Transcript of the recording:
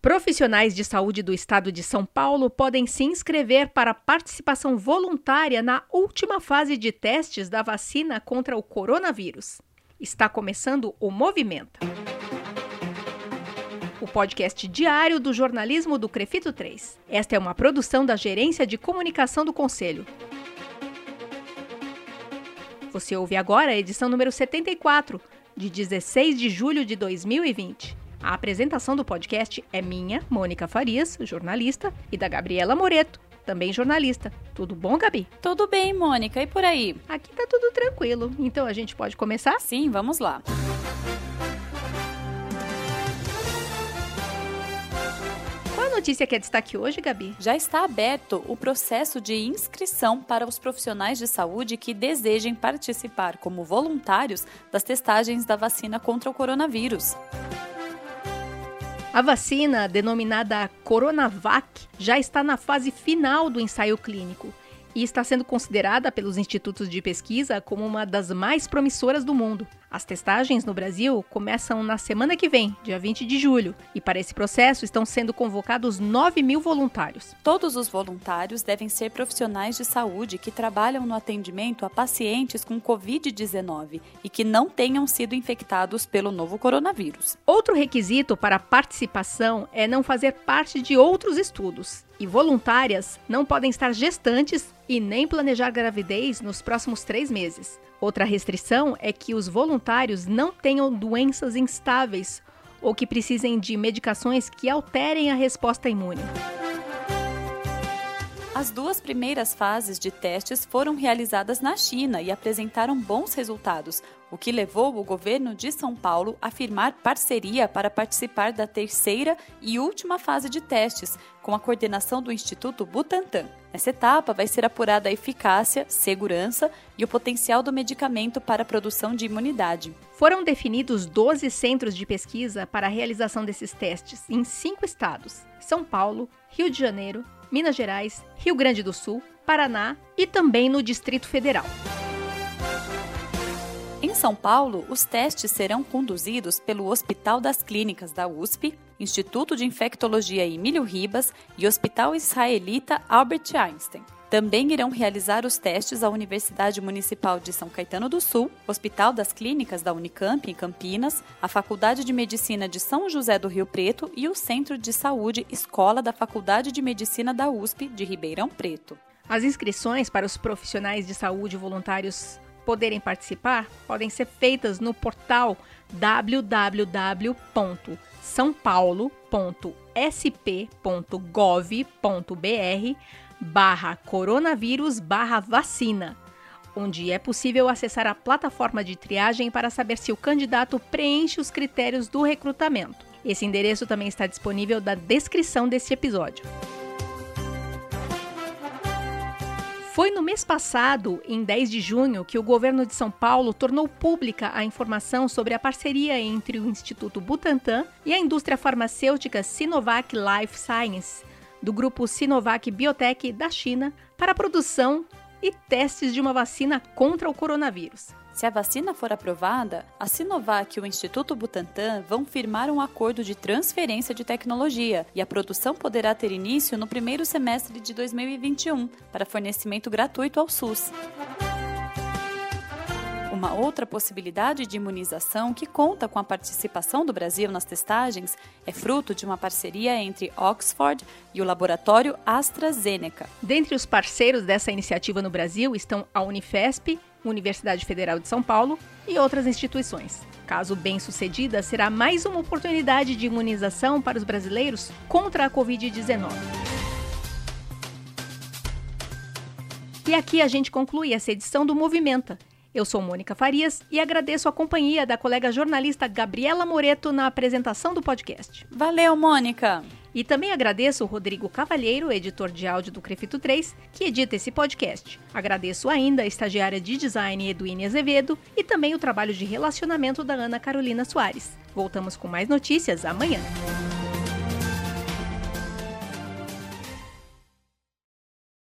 Profissionais de saúde do estado de São Paulo podem se inscrever para participação voluntária na última fase de testes da vacina contra o coronavírus. Está começando o Movimento. O podcast diário do jornalismo do Crefito 3. Esta é uma produção da Gerência de Comunicação do Conselho. Você ouve agora a edição número 74, de 16 de julho de 2020. A apresentação do podcast é minha, Mônica Farias, jornalista, e da Gabriela Moreto, também jornalista. Tudo bom, Gabi? Tudo bem, Mônica. E por aí? Aqui tá tudo tranquilo. Então a gente pode começar? Sim, vamos lá. Qual a notícia que é destaque hoje, Gabi? Já está aberto o processo de inscrição para os profissionais de saúde que desejem participar como voluntários das testagens da vacina contra o coronavírus. A vacina, denominada Coronavac, já está na fase final do ensaio clínico e está sendo considerada pelos institutos de pesquisa como uma das mais promissoras do mundo. As testagens no Brasil começam na semana que vem, dia 20 de julho, e para esse processo estão sendo convocados 9 mil voluntários. Todos os voluntários devem ser profissionais de saúde que trabalham no atendimento a pacientes com Covid-19 e que não tenham sido infectados pelo novo coronavírus. Outro requisito para a participação é não fazer parte de outros estudos. E voluntárias não podem estar gestantes e nem planejar gravidez nos próximos três meses. Outra restrição é que os voluntários não tenham doenças instáveis ou que precisem de medicações que alterem a resposta imune. As duas primeiras fases de testes foram realizadas na China e apresentaram bons resultados, o que levou o governo de São Paulo a firmar parceria para participar da terceira e última fase de testes, com a coordenação do Instituto Butantan. Nessa etapa vai ser apurada a eficácia, segurança e o potencial do medicamento para a produção de imunidade. Foram definidos 12 centros de pesquisa para a realização desses testes em cinco estados: São Paulo, Rio de Janeiro, Minas Gerais, Rio Grande do Sul, Paraná e também no Distrito Federal. São Paulo, os testes serão conduzidos pelo Hospital das Clínicas da USP, Instituto de Infectologia Emílio Ribas e Hospital Israelita Albert Einstein. Também irão realizar os testes a Universidade Municipal de São Caetano do Sul, Hospital das Clínicas da Unicamp, em Campinas, a Faculdade de Medicina de São José do Rio Preto e o Centro de Saúde Escola da Faculdade de Medicina da USP de Ribeirão Preto. As inscrições para os profissionais de saúde voluntários poderem participar podem ser feitas no portal www.sãopaulo.sp.gov.br barra coronavírus barra vacina, onde é possível acessar a plataforma de triagem para saber se o candidato preenche os critérios do recrutamento. Esse endereço também está disponível na descrição deste episódio. Foi no mês passado, em 10 de junho, que o governo de São Paulo tornou pública a informação sobre a parceria entre o Instituto Butantan e a indústria farmacêutica Sinovac Life Science, do grupo Sinovac Biotech da China para a produção e testes de uma vacina contra o coronavírus. Se a vacina for aprovada, a Sinovac e o Instituto Butantan vão firmar um acordo de transferência de tecnologia e a produção poderá ter início no primeiro semestre de 2021 para fornecimento gratuito ao SUS. Uma outra possibilidade de imunização que conta com a participação do Brasil nas testagens é fruto de uma parceria entre Oxford e o laboratório AstraZeneca. Dentre os parceiros dessa iniciativa no Brasil estão a Unifesp, Universidade Federal de São Paulo e outras instituições. Caso bem sucedida, será mais uma oportunidade de imunização para os brasileiros contra a Covid-19. E aqui a gente conclui essa edição do Movimenta. Eu sou Mônica Farias e agradeço a companhia da colega jornalista Gabriela Moreto na apresentação do podcast. Valeu, Mônica! E também agradeço o Rodrigo Cavalheiro, editor de áudio do Crefito 3, que edita esse podcast. Agradeço ainda a estagiária de design Eduine Azevedo e também o trabalho de relacionamento da Ana Carolina Soares. Voltamos com mais notícias amanhã.